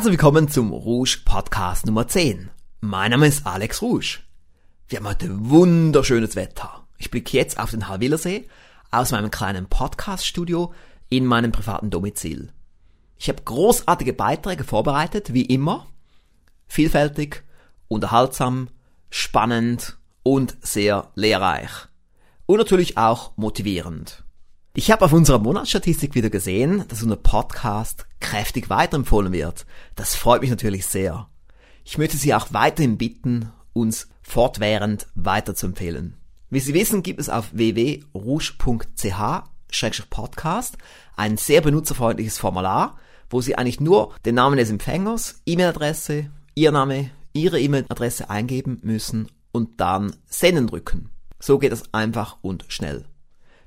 Herzlich willkommen zum Rouge Podcast Nummer 10. Mein Name ist Alex Rouge. Wir haben heute wunderschönes Wetter. Ich blicke jetzt auf den Halwillersee aus meinem kleinen Podcast-Studio in meinem privaten Domizil. Ich habe großartige Beiträge vorbereitet, wie immer. Vielfältig, unterhaltsam, spannend und sehr lehrreich. Und natürlich auch motivierend. Ich habe auf unserer Monatsstatistik wieder gesehen, dass unser Podcast kräftig weiterempfohlen wird. Das freut mich natürlich sehr. Ich möchte Sie auch weiterhin bitten, uns fortwährend weiterzuempfehlen. Wie Sie wissen, gibt es auf www.rouge.ch-podcast ein sehr benutzerfreundliches Formular, wo Sie eigentlich nur den Namen des Empfängers, E-Mail-Adresse, Ihr Name, Ihre E-Mail-Adresse eingeben müssen und dann Senden drücken. So geht es einfach und schnell.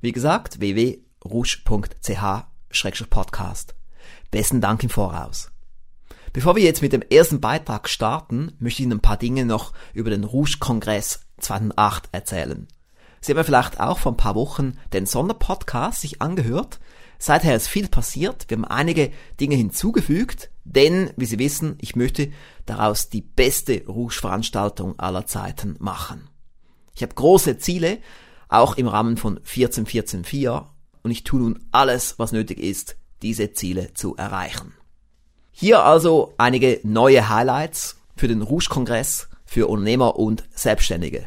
Wie gesagt, www.rouge.ch-podcast. Besten Dank im Voraus. Bevor wir jetzt mit dem ersten Beitrag starten, möchte ich Ihnen ein paar Dinge noch über den Rouge-Kongress 2008 erzählen. Sie haben ja vielleicht auch vor ein paar Wochen den Sonderpodcast sich angehört. Seither ist viel passiert. Wir haben einige Dinge hinzugefügt, denn, wie Sie wissen, ich möchte daraus die beste Rouge-Veranstaltung aller Zeiten machen. Ich habe große Ziele, auch im Rahmen von 14.14.4 und ich tue nun alles, was nötig ist, diese Ziele zu erreichen. Hier also einige neue Highlights für den Rouge-Kongress für Unternehmer und Selbstständige.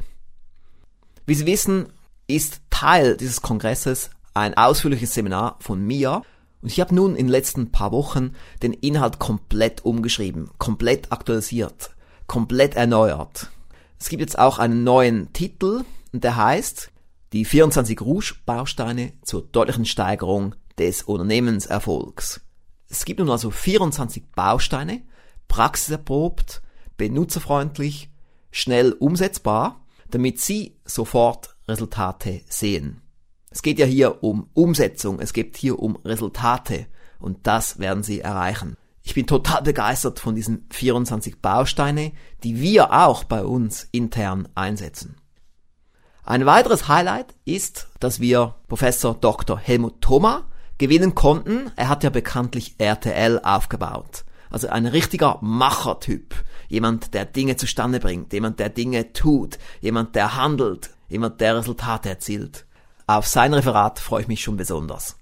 Wie Sie wissen, ist Teil dieses Kongresses ein ausführliches Seminar von mir und ich habe nun in den letzten paar Wochen den Inhalt komplett umgeschrieben, komplett aktualisiert, komplett erneuert. Es gibt jetzt auch einen neuen Titel und der heißt die 24 Rouge-Bausteine zur deutlichen Steigerung des Unternehmenserfolgs. Es gibt nun also 24 Bausteine, praxiserprobt, benutzerfreundlich, schnell umsetzbar, damit Sie sofort Resultate sehen. Es geht ja hier um Umsetzung, es geht hier um Resultate und das werden Sie erreichen. Ich bin total begeistert von diesen 24 Bausteine, die wir auch bei uns intern einsetzen. Ein weiteres Highlight ist, dass wir Professor Dr. Helmut Thoma gewinnen konnten. Er hat ja bekanntlich RTL aufgebaut. Also ein richtiger Machertyp. Jemand, der Dinge zustande bringt, jemand, der Dinge tut, jemand, der handelt, jemand, der Resultate erzielt. Auf sein Referat freue ich mich schon besonders.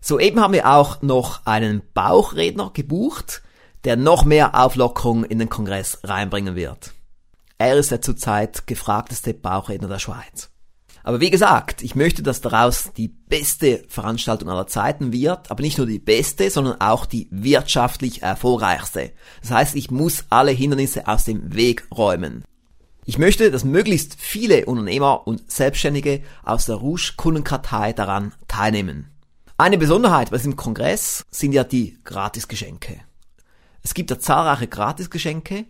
Soeben haben wir auch noch einen Bauchredner gebucht, der noch mehr Auflockerung in den Kongress reinbringen wird. Er ist der zurzeit gefragteste Bauchredner der Schweiz. Aber wie gesagt, ich möchte, dass daraus die beste Veranstaltung aller Zeiten wird, aber nicht nur die beste, sondern auch die wirtschaftlich erfolgreichste. Das heißt, ich muss alle Hindernisse aus dem Weg räumen. Ich möchte, dass möglichst viele Unternehmer und Selbstständige aus der Rouge Kundenkartei daran teilnehmen. Eine Besonderheit bei diesem Kongress sind ja die Gratisgeschenke. Es gibt ja zahlreiche Gratisgeschenke,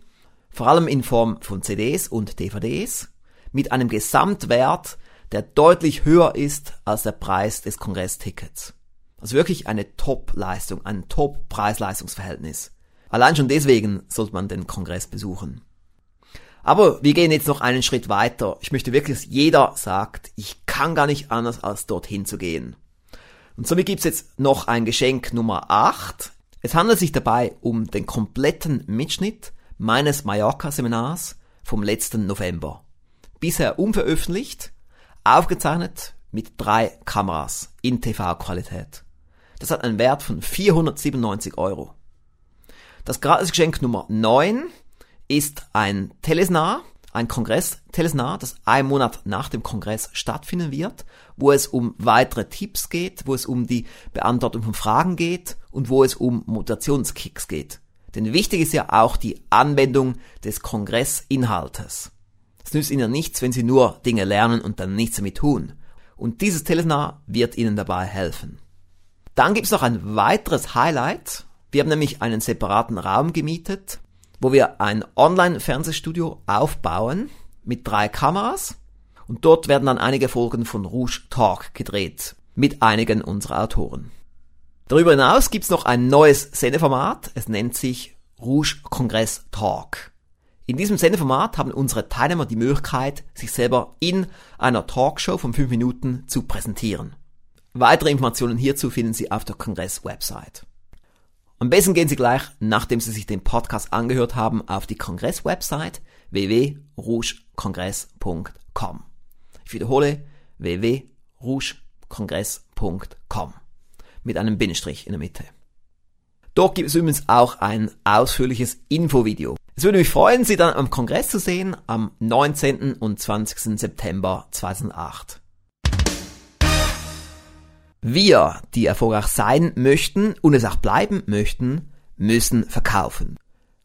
vor allem in Form von CDs und DVDs, mit einem Gesamtwert, der deutlich höher ist als der Preis des Kongresstickets. Also wirklich eine Top-Leistung, ein Top-Preis-Leistungsverhältnis. Allein schon deswegen sollte man den Kongress besuchen. Aber wir gehen jetzt noch einen Schritt weiter. Ich möchte wirklich, dass jeder sagt, ich kann gar nicht anders als dorthin zu gehen. Und somit gibt's jetzt noch ein Geschenk Nummer 8. Es handelt sich dabei um den kompletten Mitschnitt meines Mallorca-Seminars vom letzten November. Bisher unveröffentlicht, aufgezeichnet mit drei Kameras in TV-Qualität. Das hat einen Wert von 497 Euro. Das Gratisgeschenk Nummer 9 ist ein Telesnar, ein Kongress-Telesnar, das ein Monat nach dem Kongress stattfinden wird, wo es um weitere Tipps geht, wo es um die Beantwortung von Fragen geht und wo es um Motivationskicks geht. Denn wichtig ist ja auch die Anwendung des Kongressinhaltes. Es nützt Ihnen nichts, wenn Sie nur Dinge lernen und dann nichts damit tun. Und dieses Teleseminar wird Ihnen dabei helfen. Dann gibt es noch ein weiteres Highlight. Wir haben nämlich einen separaten Raum gemietet, wo wir ein Online-Fernsehstudio aufbauen mit drei Kameras. Und dort werden dann einige Folgen von Rouge Talk gedreht mit einigen unserer Autoren. Darüber hinaus gibt's noch ein neues Sendeformat. Es nennt sich Rouge Kongress Talk. In diesem Sendeformat haben unsere Teilnehmer die Möglichkeit, sich selber in einer Talkshow von fünf Minuten zu präsentieren. Weitere Informationen hierzu finden Sie auf der Kongress-Website. Am besten gehen Sie gleich, nachdem Sie sich den Podcast angehört haben, auf die Kongress-Website www.rougekongress.com. Ich wiederhole www.rougekongress.com mit einem Bindestrich in der Mitte. Dort gibt es übrigens auch ein ausführliches Infovideo. Es würde mich freuen, Sie dann am Kongress zu sehen am 19. und 20. September 2008. Wir, die erfolgreich sein möchten und es auch bleiben möchten, müssen verkaufen.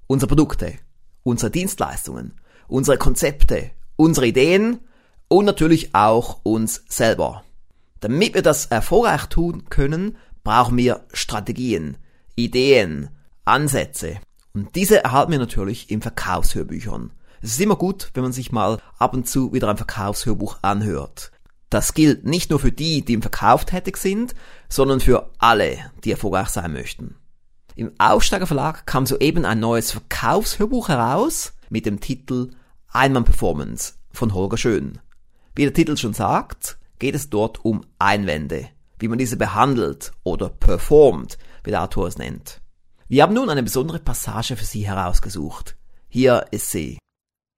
Unsere Produkte, unsere Dienstleistungen, unsere Konzepte, unsere Ideen und natürlich auch uns selber. Damit wir das erfolgreich tun können, brauchen wir Strategien, Ideen, Ansätze. Und diese erhalten wir natürlich in Verkaufshörbüchern. Es ist immer gut, wenn man sich mal ab und zu wieder ein Verkaufshörbuch anhört. Das gilt nicht nur für die, die im Verkauf tätig sind, sondern für alle, die erfolgreich sein möchten. Im Aufsteiger Verlag kam soeben ein neues Verkaufshörbuch heraus mit dem Titel Einmann Performance von Holger Schön. Wie der Titel schon sagt, geht es dort um Einwände, wie man diese behandelt oder performt, wie der Autor es nennt. Wir haben nun eine besondere Passage für Sie herausgesucht. Hier ist sie.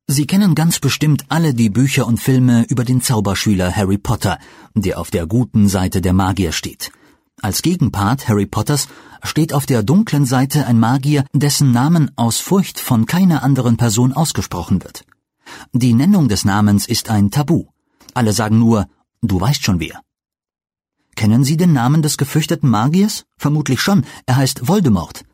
Sie kennen ganz bestimmt alle die Bücher und Filme über den Zauberschüler Harry Potter, der auf der guten Seite der Magier steht. Als Gegenpart Harry Potters steht auf der dunklen Seite ein Magier, dessen Namen aus Furcht von keiner anderen Person ausgesprochen wird. Die Nennung des Namens ist ein Tabu. Alle sagen nur, du weißt schon wer. Kennen Sie den Namen des gefürchteten Magiers? Vermutlich schon. Er heißt Voldemort.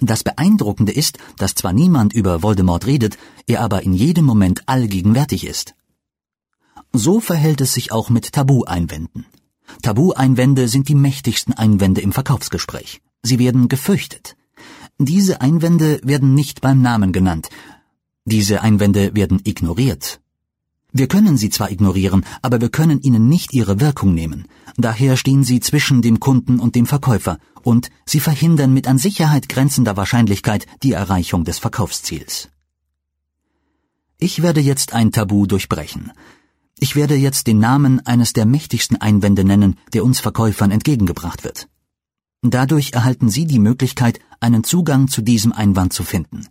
Das Beeindruckende ist, dass zwar niemand über Voldemort redet, er aber in jedem Moment allgegenwärtig ist. So verhält es sich auch mit Tabu-Einwänden. Tabu-Einwände sind die mächtigsten Einwände im Verkaufsgespräch. Sie werden gefürchtet. Diese Einwände werden nicht beim Namen genannt. Diese Einwände werden ignoriert. Wir können sie zwar ignorieren, aber wir können ihnen nicht ihre Wirkung nehmen. Daher stehen sie zwischen dem Kunden und dem Verkäufer und sie verhindern mit an Sicherheit grenzender Wahrscheinlichkeit die Erreichung des Verkaufsziels. Ich werde jetzt ein Tabu durchbrechen. Ich werde jetzt den Namen eines der mächtigsten Einwände nennen, der uns Verkäufern entgegengebracht wird. Dadurch erhalten Sie die Möglichkeit, einen Zugang zu diesem Einwand zu finden.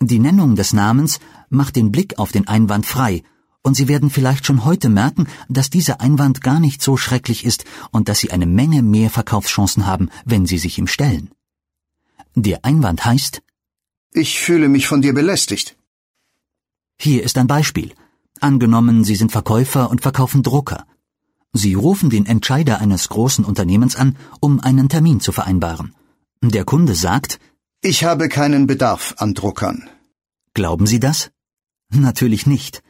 Die Nennung des Namens macht den Blick auf den Einwand frei und Sie werden vielleicht schon heute merken, dass dieser Einwand gar nicht so schrecklich ist und dass Sie eine Menge mehr Verkaufschancen haben, wenn Sie sich ihm stellen. Der Einwand heißt Ich fühle mich von dir belästigt. Hier ist ein Beispiel. Angenommen, Sie sind Verkäufer und verkaufen Drucker. Sie rufen den Entscheider eines großen Unternehmens an, um einen Termin zu vereinbaren. Der Kunde sagt Ich habe keinen Bedarf an Druckern. Glauben Sie das? Natürlich nicht.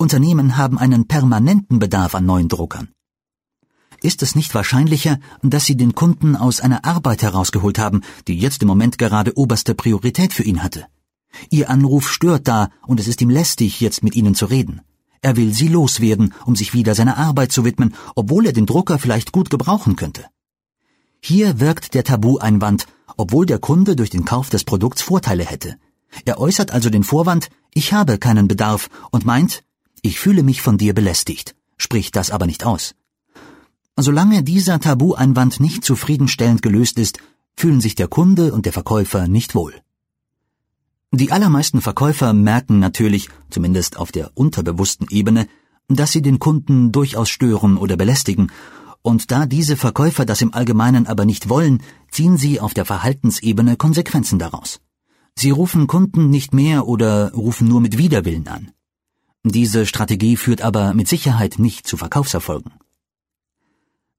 Unternehmen haben einen permanenten Bedarf an neuen Druckern. Ist es nicht wahrscheinlicher, dass Sie den Kunden aus einer Arbeit herausgeholt haben, die jetzt im Moment gerade oberste Priorität für ihn hatte? Ihr Anruf stört da und es ist ihm lästig, jetzt mit Ihnen zu reden. Er will Sie loswerden, um sich wieder seiner Arbeit zu widmen, obwohl er den Drucker vielleicht gut gebrauchen könnte. Hier wirkt der Tabu-Einwand, obwohl der Kunde durch den Kauf des Produkts Vorteile hätte. Er äußert also den Vorwand, ich habe keinen Bedarf und meint, ich fühle mich von dir belästigt, spricht das aber nicht aus. Solange dieser Tabu-Einwand nicht zufriedenstellend gelöst ist, fühlen sich der Kunde und der Verkäufer nicht wohl. Die allermeisten Verkäufer merken natürlich, zumindest auf der unterbewussten Ebene, dass sie den Kunden durchaus stören oder belästigen, und da diese Verkäufer das im Allgemeinen aber nicht wollen, ziehen sie auf der Verhaltensebene Konsequenzen daraus. Sie rufen Kunden nicht mehr oder rufen nur mit Widerwillen an. Diese Strategie führt aber mit Sicherheit nicht zu Verkaufserfolgen.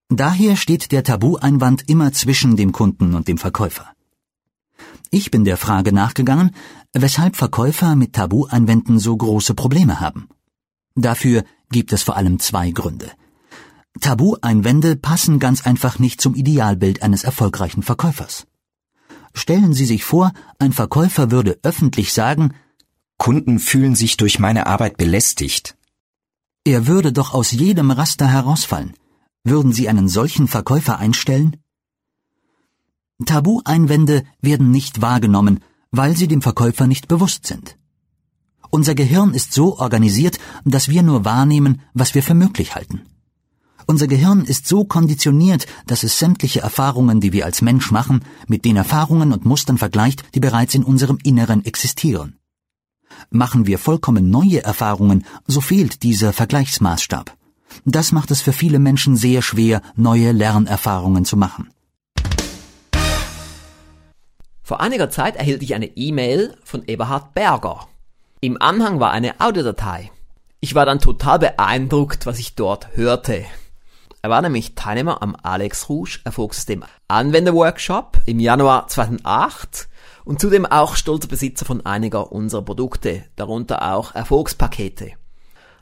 Daher steht der Tabu-Einwand immer zwischen dem Kunden und dem Verkäufer. Ich bin der Frage nachgegangen, weshalb Verkäufer mit Tabu-Einwänden so große Probleme haben. Dafür gibt es vor allem zwei Gründe. Tabu-Einwände passen ganz einfach nicht zum Idealbild eines erfolgreichen Verkäufers. Stellen Sie sich vor, ein Verkäufer würde öffentlich sagen, Kunden fühlen sich durch meine Arbeit belästigt. Er würde doch aus jedem Raster herausfallen. Würden Sie einen solchen Verkäufer einstellen? Tabu-Einwände werden nicht wahrgenommen, weil sie dem Verkäufer nicht bewusst sind. Unser Gehirn ist so organisiert, dass wir nur wahrnehmen, was wir für möglich halten. Unser Gehirn ist so konditioniert, dass es sämtliche Erfahrungen, die wir als Mensch machen, mit den Erfahrungen und Mustern vergleicht, die bereits in unserem Inneren existieren. Machen wir vollkommen neue Erfahrungen, so fehlt dieser Vergleichsmaßstab. Das macht es für viele Menschen sehr schwer, neue Lernerfahrungen zu machen. Vor einiger Zeit erhielt ich eine E-Mail von Eberhard Berger. Im Anhang war eine Audiodatei. Ich war dann total beeindruckt, was ich dort hörte. Er war nämlich Teilnehmer am Alex Rouge Erfolgssystem Anwenderworkshop im Januar 2008 und zudem auch stolzer Besitzer von einiger unserer Produkte, darunter auch Erfolgspakete.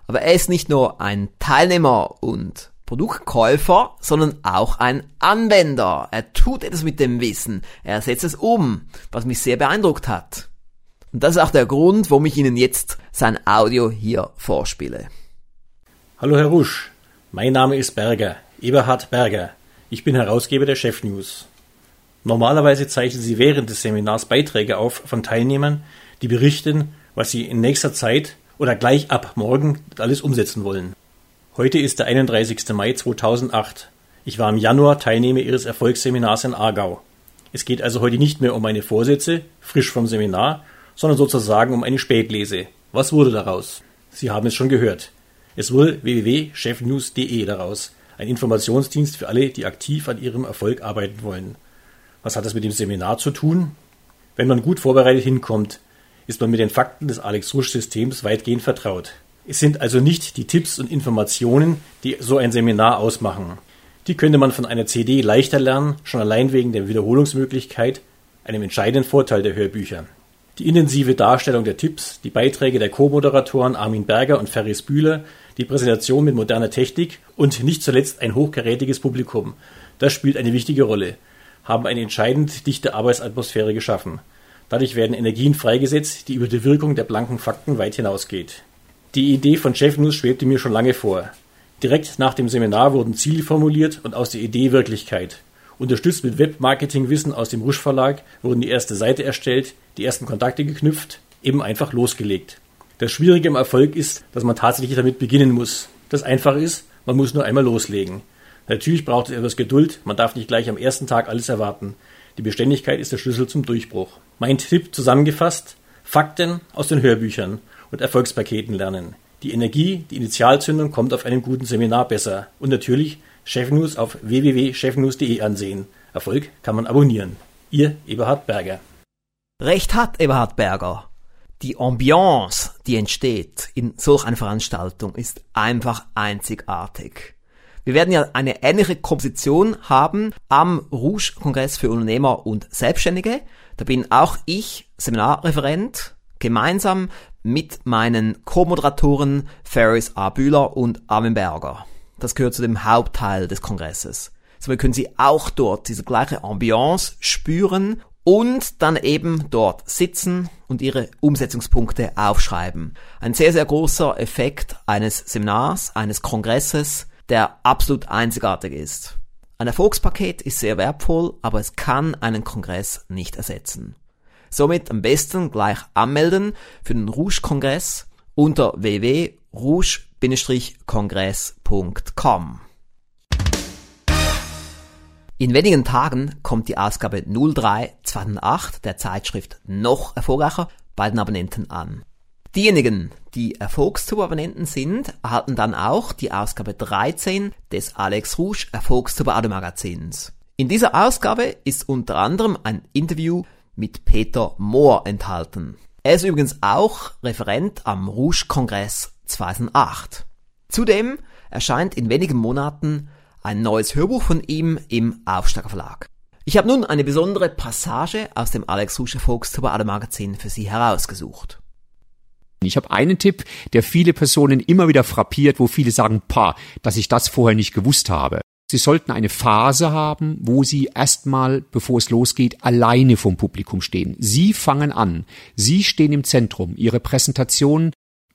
Aber er ist nicht nur ein Teilnehmer und Produktkäufer, sondern auch ein Anwender. Er tut etwas mit dem Wissen, er setzt es um, was mich sehr beeindruckt hat. Und das ist auch der Grund, warum ich Ihnen jetzt sein Audio hier vorspiele. Hallo Herr Rusch, mein Name ist Berger, Eberhard Berger. Ich bin Herausgeber der Chef News. Normalerweise zeichnen Sie während des Seminars Beiträge auf von Teilnehmern, die berichten, was sie in nächster Zeit oder gleich ab morgen alles umsetzen wollen. Heute ist der 31. Mai 2008. Ich war im Januar Teilnehmer Ihres Erfolgsseminars in Aargau. Es geht also heute nicht mehr um meine Vorsätze, frisch vom Seminar, sondern sozusagen um eine Spätlese. Was wurde daraus? Sie haben es schon gehört. Es wurde www.chefnews.de daraus, ein Informationsdienst für alle, die aktiv an ihrem Erfolg arbeiten wollen. Was hat das mit dem Seminar zu tun? Wenn man gut vorbereitet hinkommt, ist man mit den Fakten des Alex-Rusch-Systems weitgehend vertraut. Es sind also nicht die Tipps und Informationen, die so ein Seminar ausmachen. Die könnte man von einer CD leichter lernen, schon allein wegen der Wiederholungsmöglichkeit, einem entscheidenden Vorteil der Hörbücher. Die intensive Darstellung der Tipps, die Beiträge der Co-Moderatoren Armin Berger und Ferris Bühler, die Präsentation mit moderner Technik und nicht zuletzt ein hochkarätiges Publikum, das spielt eine wichtige Rolle, haben eine entscheidend dichte Arbeitsatmosphäre geschaffen. Dadurch werden Energien freigesetzt, die über die Wirkung der blanken Fakten weit hinausgeht. Die Idee von Chef News schwebte mir schon lange vor. Direkt nach dem Seminar wurden Ziele formuliert und aus der Idee Wirklichkeit. Unterstützt mit Webmarketing-Wissen aus dem Rusch Verlag wurden die erste Seite erstellt, die ersten Kontakte geknüpft, eben einfach losgelegt. Das Schwierige im Erfolg ist, dass man tatsächlich damit beginnen muss. Das Einfache ist, man muss nur einmal loslegen. Natürlich braucht es etwas Geduld, man darf nicht gleich am ersten Tag alles erwarten. Die Beständigkeit ist der Schlüssel zum Durchbruch. Mein Tipp zusammengefasst, Fakten aus den Hörbüchern und Erfolgspaketen lernen. Die Energie, die Initialzündung kommt auf einem guten Seminar besser. Und natürlich Chefnews auf www.chefnews.de ansehen. Erfolg kann man abonnieren. Ihr Eberhard Berger. Recht hat Eberhard Berger. Die Ambiance, die entsteht in solch einer Veranstaltung, ist einfach einzigartig. Wir werden ja eine ähnliche Komposition haben am Rouge-Kongress für Unternehmer und Selbstständige. Da bin auch ich Seminarreferent, gemeinsam mit meinen Co-Moderatoren Ferris A. Bühler und Armin Berger. Das gehört zu dem Hauptteil des Kongresses. So können Sie auch dort diese gleiche Ambiance spüren und dann eben dort sitzen und Ihre Umsetzungspunkte aufschreiben. Ein sehr, sehr großer Effekt eines Seminars, eines Kongresses, der absolut einzigartig ist. Ein Erfolgspaket ist sehr wertvoll, aber es kann einen Kongress nicht ersetzen. Somit am besten gleich anmelden für den Rouge-Kongress unter www.rouge-kongress.com. In wenigen Tagen kommt die Ausgabe 03 2008 der Zeitschrift noch erfolgreicher bei den Abonnenten an. Diejenigen, die Erfolgstuber-Abonnenten sind, erhalten dann auch die Ausgabe 13 des Alex Rouge Erfolgstuber Magazins. In dieser Ausgabe ist unter anderem ein Interview mit Peter Mohr enthalten. Er ist übrigens auch Referent am Rouge-Kongress 2008. Zudem erscheint in wenigen Monaten ein neues Hörbuch von ihm im Aufsteiger Verlag. Ich habe nun eine besondere Passage aus dem Alex Rouge Volkstuber Magazin für Sie herausgesucht. Ich habe einen Tipp, der viele Personen immer wieder frappiert, wo viele sagen, pa, dass ich das vorher nicht gewusst habe. Sie sollten eine Phase haben, wo Sie erstmal, bevor es losgeht, alleine vom Publikum stehen. Sie fangen an. Sie stehen im Zentrum. Ihre Präsentation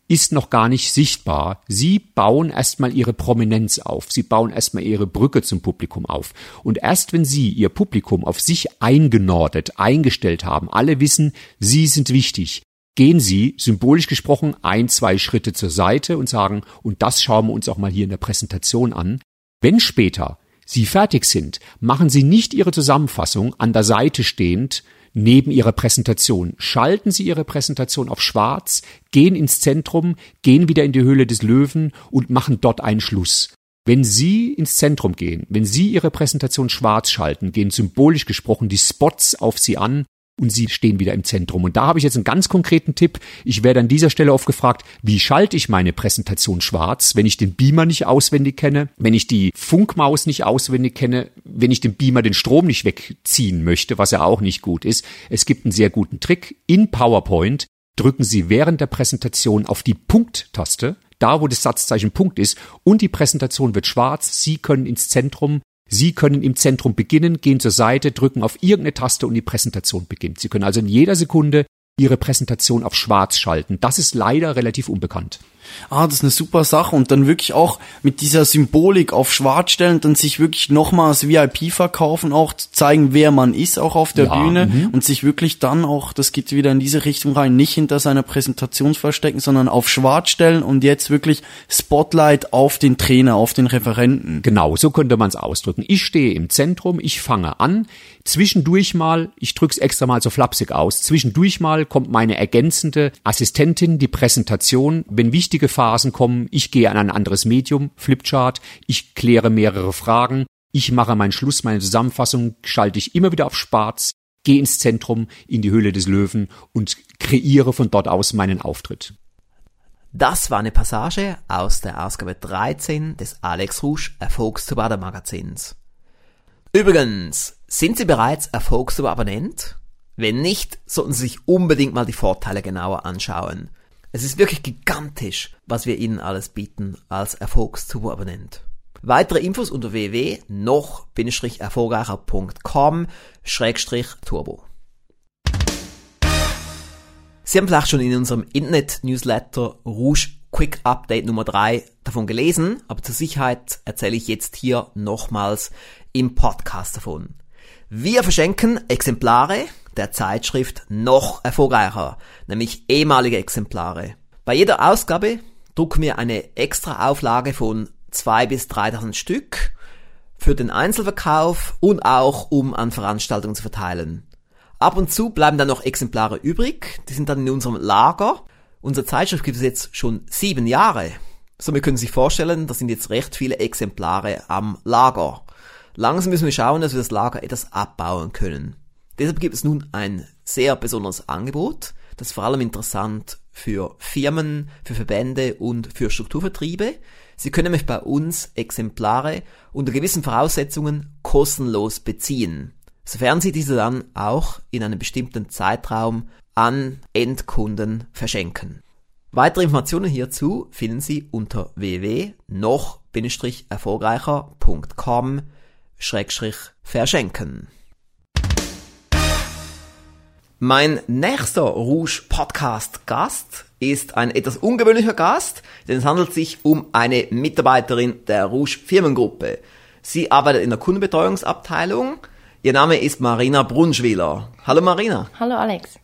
ist noch gar nicht sichtbar. Sie bauen erstmal ihre Prominenz auf. Sie bauen erstmal ihre Brücke zum Publikum auf. Und erst wenn Sie Ihr Publikum auf sich eingenordet, eingestellt haben, alle wissen, Sie sind wichtig, gehen Sie, symbolisch gesprochen, ein, zwei Schritte zur Seite und sagen, und das schauen wir uns auch mal hier in der Präsentation an, Wenn später Sie fertig sind, machen Sie nicht Ihre Zusammenfassung an der Seite stehend neben Ihrer Präsentation. Schalten Sie Ihre Präsentation auf schwarz, gehen ins Zentrum, gehen wieder in die Höhle des Löwen und machen dort einen Schluss. Wenn Sie ins Zentrum gehen, wenn Sie Ihre Präsentation schwarz schalten, gehen symbolisch gesprochen die Spots auf Sie an und Sie stehen wieder im Zentrum. Und da habe ich jetzt einen ganz konkreten Tipp. Ich werde an dieser Stelle oft gefragt, wie schalte ich meine Präsentation schwarz, wenn ich den Beamer nicht auswendig kenne, wenn ich die Funkmaus nicht auswendig kenne, wenn ich dem Beamer den Strom nicht wegziehen möchte, was ja auch nicht gut ist. Es gibt einen sehr guten Trick. In PowerPoint drücken Sie während der Präsentation auf die Punkt-Taste, da wo das Satzzeichen Punkt ist, und die Präsentation wird schwarz. Sie können ins Zentrum Sie können im Zentrum beginnen, gehen zur Seite, drücken auf irgendeine Taste und die Präsentation beginnt. Sie können also in jeder Sekunde Ihre Präsentation auf schwarz schalten. Das ist leider relativ unbekannt ah, das ist eine super Sache und dann wirklich auch mit dieser Symbolik auf schwarz stellen, dann sich wirklich nochmals VIP verkaufen, auch zeigen, wer man ist, auch auf der Ja, Bühne mhm. und sich wirklich dann auch, das geht wieder in diese Richtung rein, nicht hinter seiner Präsentation verstecken, sondern auf schwarz stellen und jetzt wirklich Spotlight auf den Trainer, auf den Referenten. Genau, so könnte man es ausdrücken. Ich stehe im Zentrum, ich fange an, zwischendurch mal, ich drück's extra mal so flapsig aus, zwischendurch mal kommt meine ergänzende Assistentin, die Präsentation, wenn wichtige Phasen kommen, ich gehe an ein anderes Medium, Flipchart, ich kläre mehrere Fragen, ich mache meinen Schluss, meine Zusammenfassung, schalte ich immer wieder auf Schwarz, gehe ins Zentrum, in die Höhle des Löwen und kreiere von dort aus meinen Auftritt. Das war eine Passage aus der Ausgabe 13 des Alex Rouge Erfolgszubader Magazins. Übrigens, sind Sie bereits Erfolgszuber Abonnent? Wenn nicht, sollten Sie sich unbedingt mal die Vorteile genauer anschauen. Es ist wirklich gigantisch, was wir Ihnen alles bieten als Erfolgszuber Abonnent. Weitere Infos unter www.noch-erfolgreicher.com-turbo. Sie haben vielleicht schon in unserem Internet-Newsletter Rouge Quick Update Nummer 3 davon gelesen, aber zur Sicherheit erzähle ich jetzt hier nochmals im Podcast davon. Wir verschenken Exemplare der Zeitschrift noch erfolgreicher, nämlich ehemalige Exemplare. Bei jeder Ausgabe drucken wir eine extra Auflage von 2 bis 3000 Stück für den Einzelverkauf und auch um an Veranstaltungen zu verteilen. Ab und zu bleiben dann noch Exemplare übrig, die sind dann in unserem Lager. Unsere Zeitschrift gibt es jetzt schon sieben Jahre. Somit können Sie sich vorstellen, da sind jetzt recht viele Exemplare am Lager. Langsam müssen wir schauen, dass wir das Lager etwas abbauen können. Deshalb gibt es nun ein sehr besonderes Angebot, das vor allem interessant für Firmen, für Verbände und für Strukturvertriebe. Sie können nämlich bei uns Exemplare unter gewissen Voraussetzungen kostenlos beziehen, sofern Sie diese dann auch in einem bestimmten Zeitraum an Endkunden verschenken. Weitere Informationen hierzu finden Sie unter www.noch-erfolgreicher.com-verschenken. Mein nächster Rouge Podcast Gast ist ein etwas ungewöhnlicher Gast, denn es handelt sich um eine Mitarbeiterin der Rouge Firmengruppe. Sie arbeitet in der Kundenbetreuungsabteilung. Ihr Name ist Marina Brunschwiler. Hallo Marina. Hallo Alex.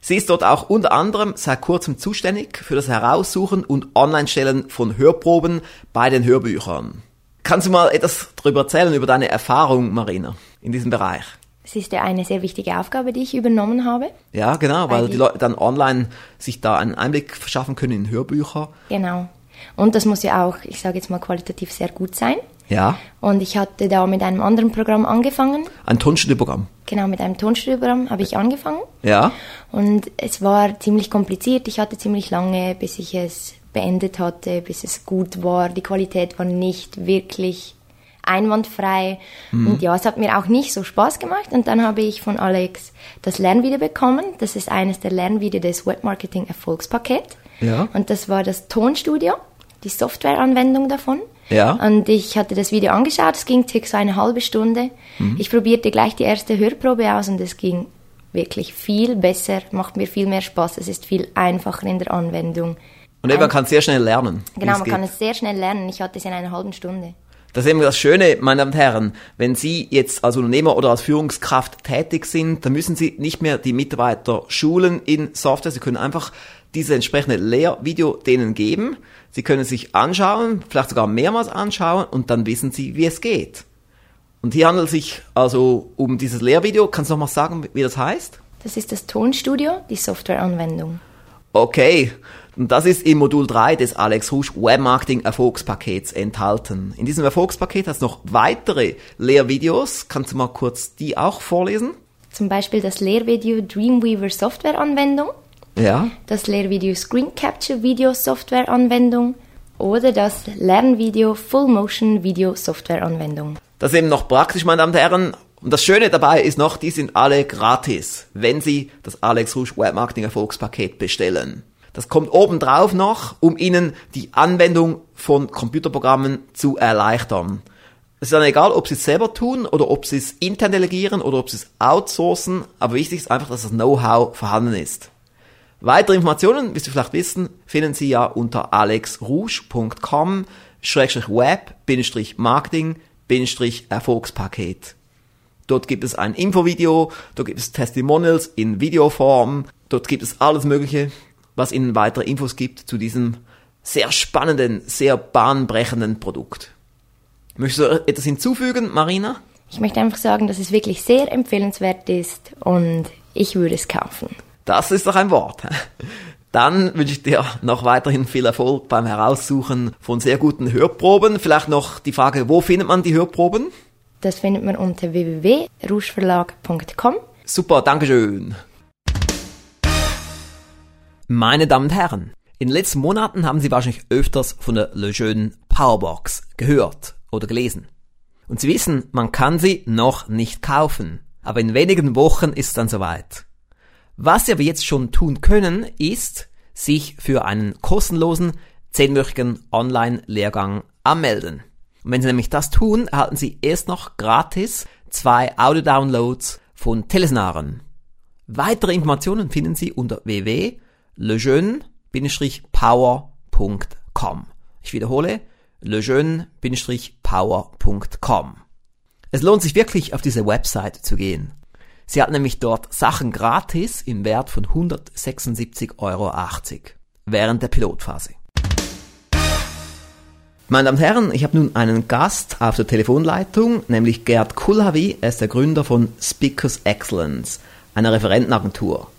Sie ist dort auch unter anderem seit kurzem zuständig für das Heraussuchen und Online-Stellen von Hörproben bei den Hörbüchern. Kannst du mal etwas darüber erzählen, über deine Erfahrung, Marina, in diesem Bereich? Es ist ja eine sehr wichtige Aufgabe, die ich übernommen habe. Ja, genau, weil Weil die die- Leute dann online sich da einen Einblick verschaffen können in Hörbücher. Genau. Und das muss ja auch, ich sage jetzt mal, qualitativ sehr gut sein. Ja, Und ich hatte da mit einem anderen Programm angefangen. ein Tonstudioprogramm. Genau, mit einem Tonstudioprogramm habe ich angefangen. Ja, Und es war ziemlich kompliziert. Ich hatte ziemlich lange, bis ich es beendet hatte, bis es gut war. Die Qualität war nicht wirklich einwandfrei. Und ja, es hat mir auch nicht so Spaß gemacht. Und dann habe ich von Alex das Lernvideo bekommen. Das ist eines der Lernvideo des Webmarketing Erfolgspaket. Ja. Und das war das Tonstudio, die Softwareanwendung davon. Ja. Und ich hatte das Video angeschaut, es ging circa so eine halbe Stunde. Mhm. Ich probierte gleich die erste Hörprobe aus und es ging wirklich viel besser, macht mir viel mehr Spaß, es ist viel einfacher in der Anwendung. und eben, man kann sehr schnell lernen. Genau, man geht. kann es sehr schnell lernen. Ich hatte es in einer halben Stunde. Das ist eben das Schöne, meine Damen und Herren. Wenn Sie jetzt als Unternehmer oder als Führungskraft tätig sind, dann müssen Sie nicht mehr die Mitarbeiter schulen in Software. Sie können einfach dieses entsprechende Lehrvideo denen geben. Sie können es sich anschauen, vielleicht sogar mehrmals anschauen und dann wissen Sie, wie es geht. Und hier handelt es sich also um dieses Lehrvideo. Kannst du noch mal sagen, wie das heißt? Das ist das Tonstudio, die Softwareanwendung. Okay, und das ist im Modul 3 des Alex Husch Webmarketing Erfolgspakets enthalten. In diesem Erfolgspaket hast du noch weitere Lehrvideos. Kannst du mal kurz die auch vorlesen? Zum Beispiel das Lehrvideo Dreamweaver Softwareanwendung, Ja. das Lehrvideo Screen Capture Video Softwareanwendung oder das Lernvideo Full Motion Video Softwareanwendung. Das ist eben noch praktisch, meine Damen und Herren. Und das Schöne dabei ist noch, die sind alle gratis, wenn Sie das Alex Rouge Webmarketing Erfolgspaket bestellen. Das kommt obendrauf noch, um Ihnen die Anwendung von Computerprogrammen zu erleichtern. Es ist dann egal, ob Sie es selber tun oder ob Sie es intern delegieren oder ob Sie es outsourcen, aber wichtig ist einfach, dass das Know-how vorhanden ist. Weitere Informationen, wie Sie vielleicht wissen, finden Sie ja unter alexrouge.com-web-marketing-erfolgspaket. Dort gibt es ein Infovideo, dort gibt es Testimonials in Videoform, dort gibt es alles Mögliche, was Ihnen weitere Infos gibt zu diesem sehr spannenden, sehr bahnbrechenden Produkt. Möchtest du etwas hinzufügen, Marina? Ich möchte einfach sagen, dass es wirklich sehr empfehlenswert ist und ich würde es kaufen. Das ist doch ein Wort. Dann wünsche ich dir noch weiterhin viel Erfolg beim Heraussuchen von sehr guten Hörproben. Vielleicht noch die Frage, wo findet man die Hörproben? Das findet man unter www.rougeverlag.com. Super, Dankeschön. Meine Damen und Herren, in den letzten Monaten haben Sie wahrscheinlich öfters von der Lejeune Powerbox gehört oder gelesen. Und Sie wissen, man kann sie noch nicht kaufen. Aber in wenigen Wochen ist es dann soweit. Was Sie aber jetzt schon tun können, ist, sich für einen kostenlosen, zehnwöchigen Online-Lehrgang anmelden. Und wenn Sie nämlich das tun, erhalten Sie erst noch gratis zwei Audio-Downloads von Telesnaren. Weitere Informationen finden Sie unter www.lejeune-power.com. Ich wiederhole, lejeune-power.com. Es lohnt sich wirklich, auf diese Website zu gehen. Sie hat nämlich dort Sachen gratis im Wert von 176,80 Euro während der Pilotphase. Meine Damen und Herren, ich habe nun einen Gast auf der Telefonleitung, nämlich Gerd Kulhavi. Er ist der Gründer von Speakers Excellence, einer Referentenagentur.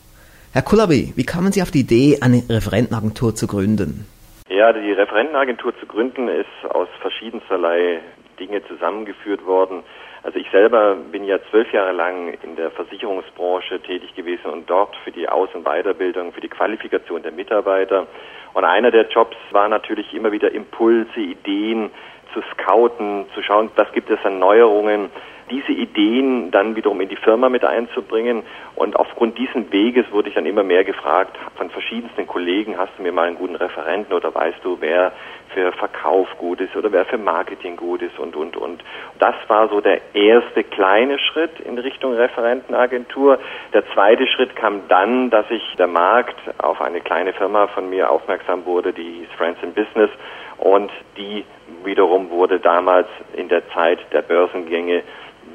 Herr Kulhavi, wie kamen Sie auf die Idee, eine Referentenagentur zu gründen? Ja, die Referentenagentur zu gründen ist aus verschiedensterlei Dinge zusammengeführt worden. Also ich selber bin ja zwölf Jahre lang in der Versicherungsbranche tätig gewesen und dort für die Aus- und Weiterbildung, für die Qualifikation der Mitarbeiter. Und einer der Jobs war natürlich immer wieder Impulse, Ideen zu scouten, zu schauen, was gibt es an Neuerungen, diese Ideen dann wiederum in die Firma mit einzubringen. Und aufgrund dieses Weges wurde ich dann immer mehr gefragt von verschiedensten Kollegen, hast du mir mal einen guten Referenten oder weißt du, wer für Verkauf gut ist oder wer für Marketing gut ist und, und, und. Das war so der erste kleine Schritt in Richtung Referentenagentur. Der zweite Schritt kam dann, dass sich der Markt auf eine kleine Firma von mir aufmerksam wurde, die hieß Friends in Business und die wiederum wurde damals in der Zeit der Börsengänge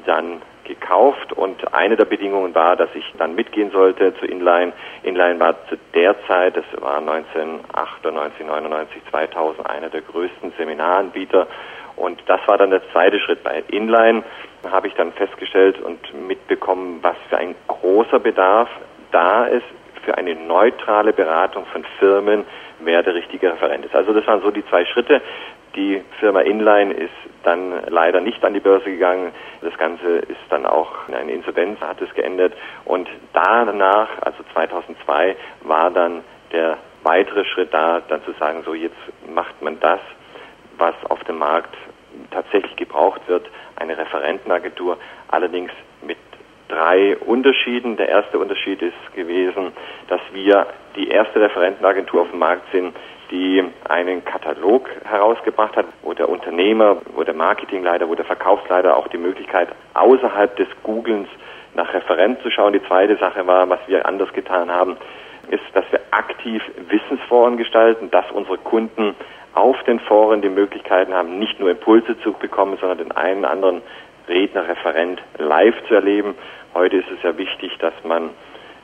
dann gekauft und eine der Bedingungen war, dass ich dann mitgehen sollte zu Inline. Inline war zu der Zeit, das war 1998, 99, 2000, einer der größten Seminaranbieter und das war dann der zweite Schritt bei Inline. Habe ich dann festgestellt und mitbekommen, was für ein großer Bedarf da ist für eine neutrale Beratung von Firmen, wer der richtige Referent ist. Also das waren so die zwei Schritte. Die Firma Inline ist dann leider nicht an die Börse gegangen. Das Ganze ist dann auch in eine Insolvenz, hat es geendet. Und danach, also 2002, war dann der weitere Schritt da, dann zu sagen, so jetzt macht man das, was auf dem Markt tatsächlich gebraucht wird, eine Referentenagentur, allerdings drei Unterschieden. Der erste Unterschied ist gewesen, dass wir die erste Referentenagentur auf dem Markt sind, die einen Katalog herausgebracht hat, wo der Unternehmer, wo der Marketingleiter, wo der Verkaufsleiter auch die Möglichkeit außerhalb des Googlens nach Referent zu schauen. Die zweite Sache war, was wir anders getan haben, ist, dass wir aktiv Wissensforen gestalten, dass unsere Kunden auf den Foren die Möglichkeiten haben, nicht nur Impulse zu bekommen, sondern den einen anderen Redner, Referent live zu erleben. Heute ist es ja wichtig, dass man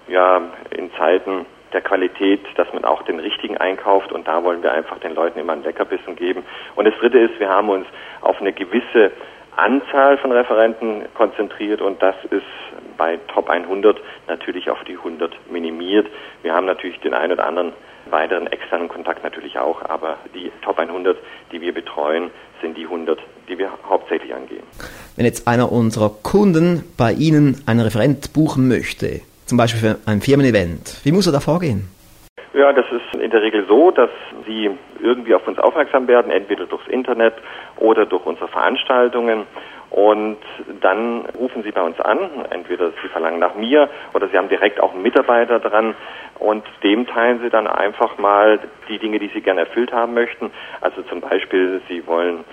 ja in Zeiten der Qualität, dass man auch den richtigen einkauft und da wollen wir einfach den Leuten immer ein Leckerbissen geben. Und das Dritte ist, wir haben uns auf eine gewisse Anzahl von Referenten konzentriert und das ist bei Top 100 natürlich auf die 100 minimiert. Wir haben natürlich den einen oder anderen weiteren externen Kontakt natürlich auch, aber die Top 100, die wir betreuen, sind die 100, die wir hauptsächlich angehen. Wenn jetzt einer unserer Kunden bei Ihnen einen Referent buchen möchte, zum Beispiel für ein Firmen-Event, wie muss er da vorgehen? Ja, das ist in der Regel so, dass Sie irgendwie auf uns aufmerksam werden, entweder durchs Internet oder durch unsere Veranstaltungen. Und dann rufen Sie bei uns an, entweder Sie verlangen nach mir oder Sie haben direkt auch einen Mitarbeiter dran und dem teilen Sie dann einfach mal die Dinge, die Sie gerne erfüllt haben möchten. Also zum Beispiel, Sie wollen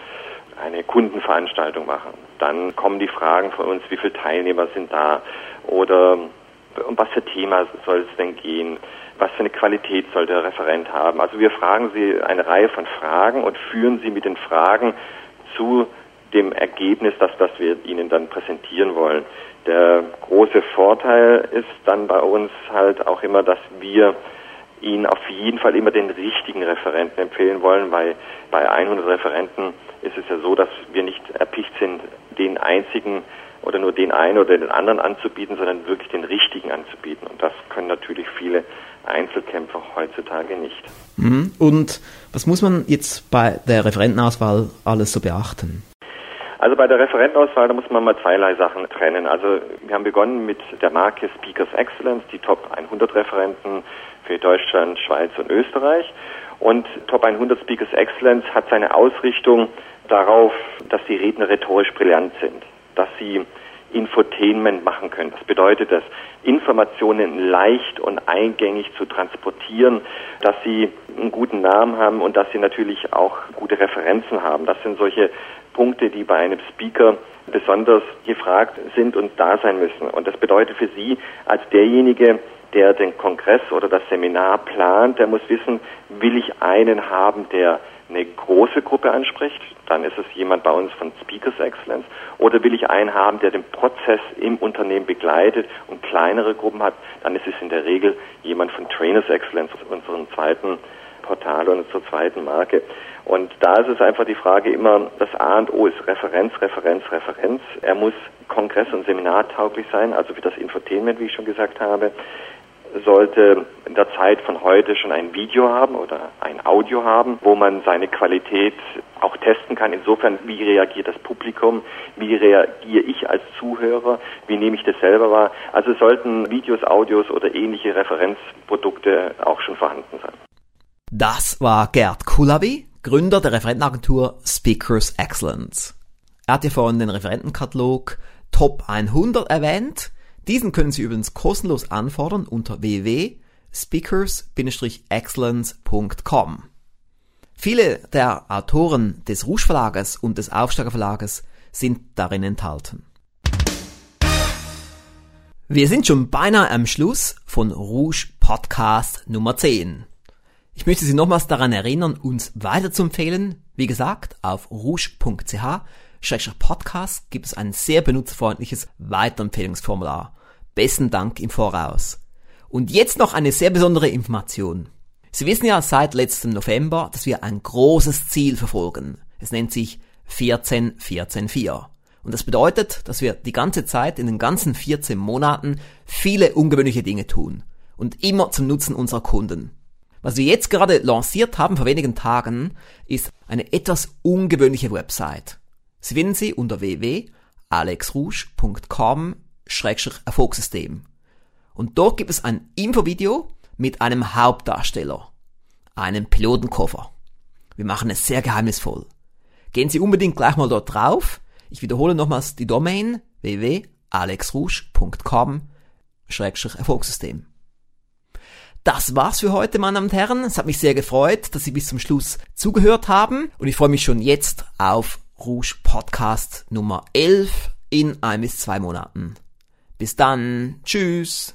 eine Kundenveranstaltung machen. Dann kommen die Fragen von uns, wie viele Teilnehmer sind da oder um was für Thema soll es denn gehen? Was für eine Qualität soll der Referent haben? Also wir fragen Sie eine Reihe von Fragen und führen Sie mit den Fragen zu dem Ergebnis, das, das wir Ihnen dann präsentieren wollen. Der große Vorteil ist dann bei uns halt auch immer, dass wir Ihnen auf jeden Fall immer den richtigen Referenten empfehlen wollen, weil bei 100 Referenten ist es ja so, dass wir nicht erpicht sind, den einzigen oder nur den einen oder den anderen anzubieten, sondern wirklich den richtigen anzubieten. Und das können natürlich viele Einzelkämpfer heutzutage nicht. Mhm. Und was muss man jetzt bei der Referentenauswahl alles so beachten? Also bei der Referentenauswahl, da muss man mal zweierlei Sachen trennen. Also wir haben begonnen mit der Marke Speakers Excellence, die Top 100 Referenten für Deutschland, Schweiz und Österreich. Und Top 100 Speakers Excellence hat seine Ausrichtung darauf, dass die Redner rhetorisch brillant sind, dass sie Infotainment machen können. Das bedeutet das, Informationen leicht und eingängig zu transportieren, dass sie einen guten Namen haben und dass sie natürlich auch gute Referenzen haben. Das sind solche Punkte, die bei einem Speaker besonders gefragt sind und da sein müssen. Und das bedeutet für Sie als derjenige, der den Kongress oder das Seminar plant, der muss wissen, will ich einen haben, der eine große Gruppe anspricht, dann ist es jemand bei uns von Speakers Excellence, oder will ich einen haben, der den Prozess im Unternehmen begleitet und kleinere Gruppen hat, dann ist es in der Regel jemand von Trainers Excellence, unserem zweiten Portal und zur zweiten Marke. Und da ist es einfach die Frage immer, das A und O ist Referenz, Referenz, Referenz. Er muss kongress- und seminartauglich sein, also für das Infotainment, wie ich schon gesagt habe sollte in der Zeit von heute schon ein Video haben oder ein Audio haben, wo man seine Qualität auch testen kann. Insofern, wie reagiert das Publikum? Wie reagiere ich als Zuhörer? Wie nehme ich das selber wahr? Also sollten Videos, Audios oder ähnliche Referenzprodukte auch schon vorhanden sein. Das war Gerd Kulabi, Gründer der Referentenagentur Speakers Excellence. Er hat ja vorhin den Referentenkatalog Top 100 erwähnt. Diesen können Sie übrigens kostenlos anfordern unter www.speakers-excellence.com. Viele der Autoren des Rouge Verlages und des Aufsteiger Verlages sind darin enthalten. Wir sind schon beinahe am Schluss von Rouge Podcast Nummer 10. Ich möchte Sie nochmals daran erinnern, uns weiter zu empfehlen. Wie gesagt, auf rouge.ch Podcast gibt es ein sehr benutzerfreundliches Weiterempfehlungsformular. Besten Dank im Voraus. Und jetzt noch eine sehr besondere Information. Sie wissen ja seit letztem November, dass wir ein großes Ziel verfolgen. Es nennt sich 14144. Und das bedeutet, dass wir die ganze Zeit in den ganzen 14 Monaten viele ungewöhnliche Dinge tun. Und immer zum Nutzen unserer Kunden. Was wir jetzt gerade lanciert haben vor wenigen Tagen, ist eine etwas ungewöhnliche Website. Sie finden sie unter www.alexrouge.com-erfolgssystem. Und dort gibt es ein Infovideo mit einem Hauptdarsteller, einem Pilotenkoffer. Wir machen es sehr geheimnisvoll. Gehen Sie unbedingt gleich mal dort drauf. Ich wiederhole nochmals die Domain www.alexrouge.com-erfolgssystem. Das war's für heute, meine Damen und Herren. Es hat mich sehr gefreut, dass Sie bis zum Schluss zugehört haben und ich freue mich schon jetzt auf Rouge Podcast Nummer 11 in ein bis zwei Monaten. Bis dann. Tschüss.